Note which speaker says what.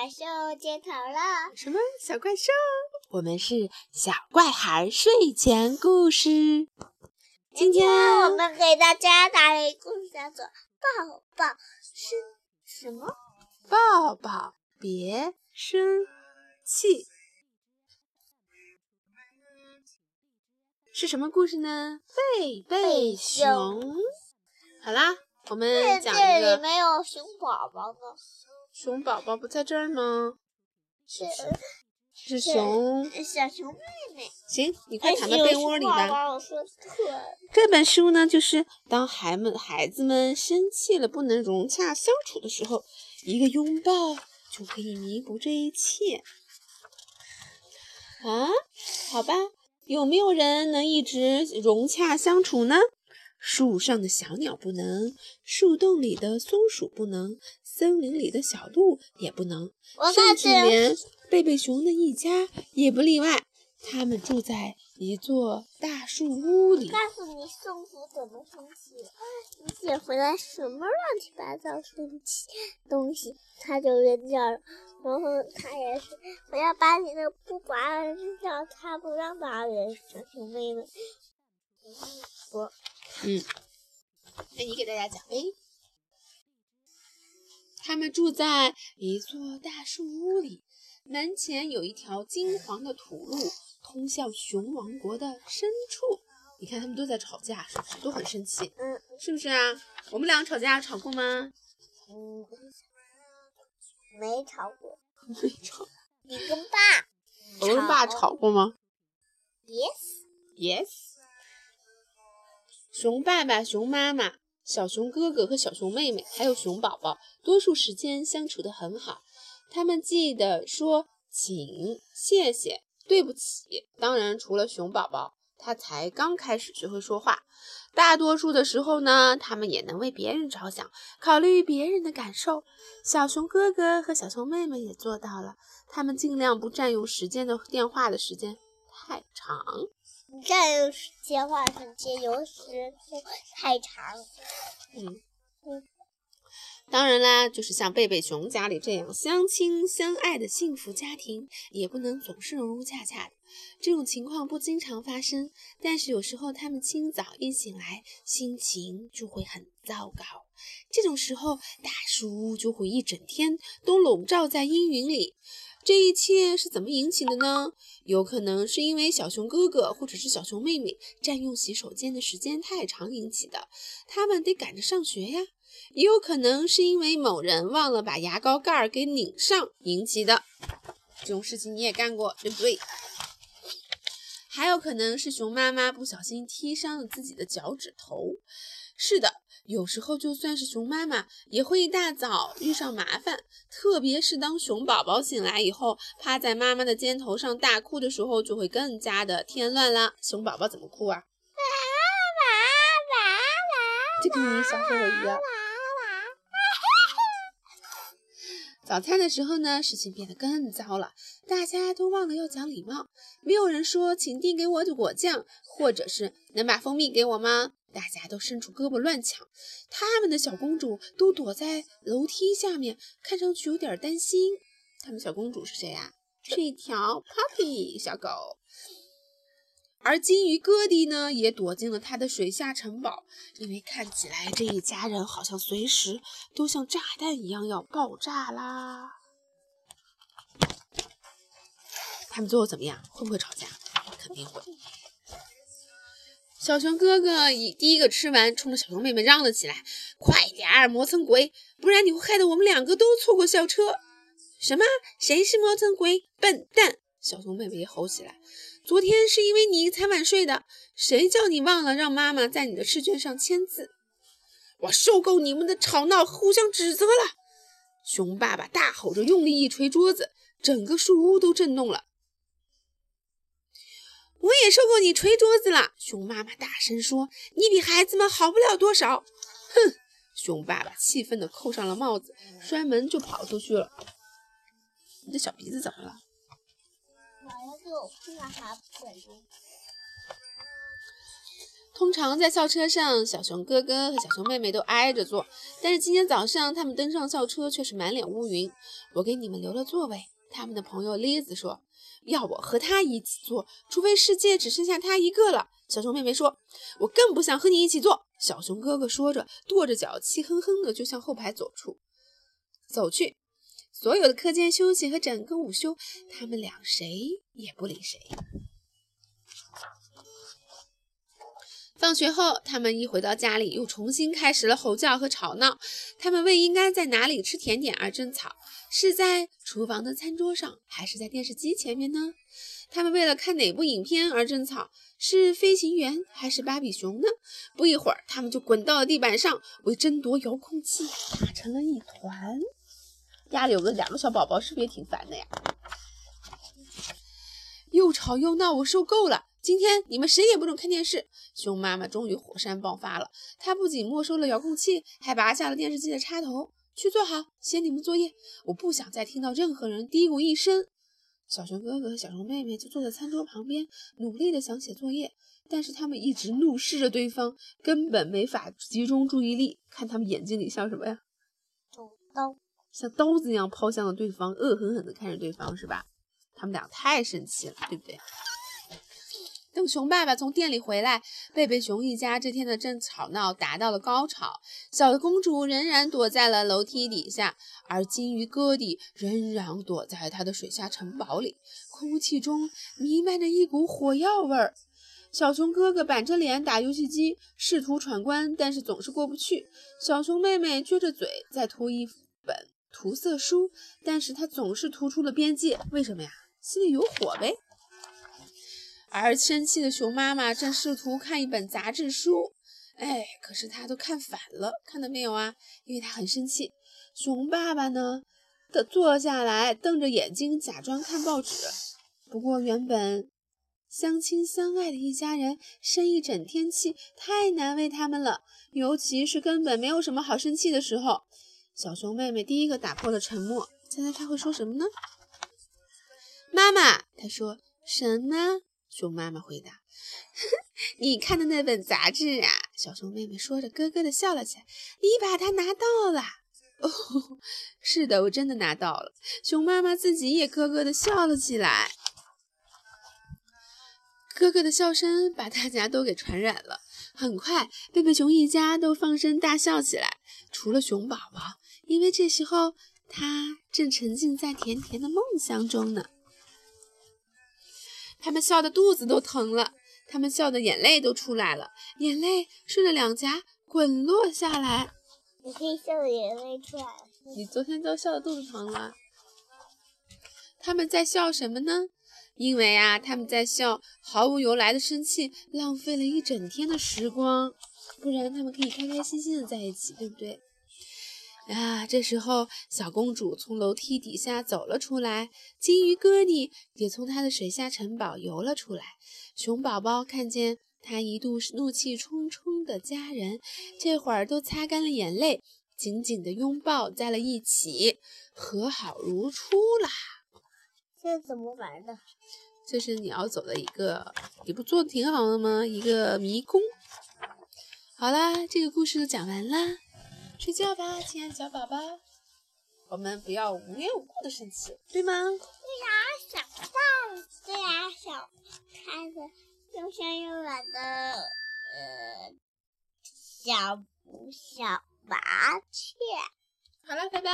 Speaker 1: 怪兽接头了。
Speaker 2: 什么小怪兽？我们是小怪孩睡前故事。今天
Speaker 1: 我们给大家带来故事，叫做《抱抱生什么？
Speaker 2: 抱抱别生气》是什么故事呢？贝贝熊。好啦。我们讲一
Speaker 1: 个，这里没有熊宝宝呢。
Speaker 2: 熊宝宝不在这儿吗？
Speaker 1: 是
Speaker 2: 是熊
Speaker 1: 小熊妹妹。
Speaker 2: 行，你快躺到被窝里吧。
Speaker 1: 我说
Speaker 2: 这本书呢，就是当孩们孩子们生气了不能融洽相处的时候，一个拥抱就可以弥补这一切。啊，好吧，有没有人能一直融洽相处呢？树上的小鸟不能，树洞里的松鼠不能，森林里的小鹿也不能，甚至连贝贝熊的一家也不例外。他们住在一座大树屋里。
Speaker 1: 告诉你，松鼠怎么生气？你捡回来什么乱七八糟生气东西，它就扔掉了。然后它也是，我要把你的布娃娃扔掉，它不让拔人。小熊妹妹，
Speaker 2: 我。嗯，那你给大家讲呗。他们住在一座大树屋里，门前有一条金黄的土路，通向熊王国的深处。你看，他们都在吵架，是不是？都很生气，
Speaker 1: 嗯，
Speaker 2: 是不是啊？我们两个吵架吵过吗？
Speaker 1: 嗯，没吵过，
Speaker 2: 没吵。
Speaker 1: 你跟爸，
Speaker 2: 我跟爸吵过吗
Speaker 1: ？Yes，Yes。
Speaker 2: 熊爸爸、熊妈妈、小熊哥哥和小熊妹妹，还有熊宝宝，多数时间相处得很好。他们记得说请、谢谢、对不起。当然，除了熊宝宝，他才刚开始学会说话。大多数的时候呢，他们也能为别人着想，考虑别人的感受。小熊哥哥和小熊妹妹也做到了。他们尽量不占用时间的电话的时间太长。
Speaker 1: 占用电话时间有时候太长。
Speaker 2: 嗯嗯，当然啦，就是像贝贝熊家里这样相亲相爱的幸福家庭，也不能总是融融洽洽的。这种情况不经常发生，但是有时候他们清早一醒来，心情就会很糟糕。这种时候，大树屋就会一整天都笼罩在阴云里。这一切是怎么引起的呢？有可能是因为小熊哥哥或者是小熊妹妹占用洗手间的时间太长引起的，他们得赶着上学呀。也有可能是因为某人忘了把牙膏盖儿给拧上引起的。这种事情你也干过，对不对？还有可能是熊妈妈不小心踢伤了自己的脚趾头。是的。有时候，就算是熊妈妈也会一大早遇上麻烦，特别是当熊宝宝醒来以后，趴在妈妈的肩头上大哭的时候，就会更加的添乱了。熊宝宝怎么哭啊？就跟你小时候一样。早餐的时候呢，事情变得更糟了，大家都忘了要讲礼貌，没有人说请递给我的果酱，或者是能把蜂蜜给我吗？大家都伸出胳膊乱抢，他们的小公主都躲在楼梯下面，看上去有点担心。他们小公主是谁呀？是一条 puppy 小狗。而金鱼哥弟呢，也躲进了他的水下城堡，因为看起来这一家人好像随时都像炸弹一样要爆炸啦。他们最后怎么样？会不会吵架？肯定会。小熊哥哥以第一个吃完，冲着小熊妹妹嚷了起来：“快点儿，磨蹭鬼，不然你会害得我们两个都错过校车！”什么？谁是磨蹭鬼？笨蛋！小熊妹妹也吼起来：“昨天是因为你才晚睡的，谁叫你忘了让妈妈在你的试卷上签字？”我受够你们的吵闹互相指责了！熊爸爸大吼着，用力一捶桌子，整个树屋都震动了。我也受够你捶桌子了，熊妈妈大声说：“你比孩子们好不了多少。”哼！熊爸爸气愤地扣上了帽子，摔门就跑出去了。你的小鼻子怎么了？通常在校车上，小熊哥哥和小熊妹妹都挨着坐，但是今天早上他们登上校车却是满脸乌云。我给你们留了座位。他们的朋友栗子说：“要我和他一起做，除非世界只剩下他一个了。”小熊妹妹说：“我更不想和你一起做。”小熊哥哥说着，跺着脚，气哼哼的就向后排走出，走去。所有的课间休息和整个午休，他们俩谁也不理谁。放学后，他们一回到家里，又重新开始了吼叫和吵闹。他们为应该在哪里吃甜点而争吵，是在厨房的餐桌上，还是在电视机前面呢？他们为了看哪部影片而争吵，是飞行员还是芭比熊呢？不一会儿，他们就滚到了地板上，为争夺遥控器打成了一团。家里有个两个小宝宝，是不是也挺烦的呀？又吵又闹，我受够了。今天你们谁也不准看电视！熊妈妈终于火山爆发了，她不仅没收了遥控器，还拔下了电视机的插头。去做好，写你们作业。我不想再听到任何人嘀咕一声。小熊哥哥和小熊妹妹就坐在餐桌旁边，努力的想写作业，但是他们一直怒视着对方，根本没法集中注意力。看他们眼睛里像什么呀？
Speaker 1: 刀，
Speaker 2: 像刀子一样抛向了对方，恶狠狠地看着对方，是吧？他们俩太生气了，对不对？等熊爸爸从店里回来，贝贝熊一家这天的正吵闹达到了高潮。小公主仍然躲在了楼梯底下，而金鱼哥弟仍然躲在他的水下城堡里。空气中弥漫着一股火药味儿。小熊哥哥板着脸打游戏机，试图闯关，但是总是过不去。小熊妹妹撅着嘴在涂一本涂色书，但是她总是涂出了边界。为什么呀？心里有火呗。而生气的熊妈妈正试图看一本杂志书，哎，可是她都看反了，看到没有啊？因为她很生气。熊爸爸呢，的坐下来，瞪着眼睛，假装看报纸。不过原本相亲相爱的一家人，生一整天气，太难为他们了。尤其是根本没有什么好生气的时候。小熊妹妹第一个打破了沉默，猜猜她会说什么呢？妈妈，她说什么？熊妈妈回答：“你看的那本杂志啊。”小熊妹妹说着，咯咯地笑了起来。“你把它拿到了？”“哦，是的，我真的拿到了。”熊妈妈自己也咯咯地笑了起来。咯咯的笑声把大家都给传染了。很快，贝贝熊一家都放声大笑起来，除了熊宝宝，因为这时候他正沉浸在甜甜的梦乡中呢。他们笑得肚子都疼了，他们笑的眼泪都出来了，眼泪顺着两颊滚落下来。
Speaker 1: 你可以笑的眼泪出来了。
Speaker 2: 你昨天都笑得肚子疼了。他们在笑什么呢？因为啊，他们在笑毫无由来的生气，浪费了一整天的时光。不然他们可以开开心心的在一起，对不对？啊，这时候小公主从楼梯底下走了出来，金鱼哥尼也从他的水下城堡游了出来。熊宝宝看见他一度怒气冲冲的家人，这会儿都擦干了眼泪，紧紧的拥抱在了一起，和好如初啦。
Speaker 1: 这怎么玩的？
Speaker 2: 这是你要走的一个，你不做的挺好的吗？一个迷宫。好啦，这个故事就讲完啦。睡觉吧，亲爱的小宝宝。我们不要无缘无故的生气，对吗？对
Speaker 1: 呀，小蛋，对呀，小看着又香又软的呃小小麻雀。
Speaker 2: 好了，拜拜。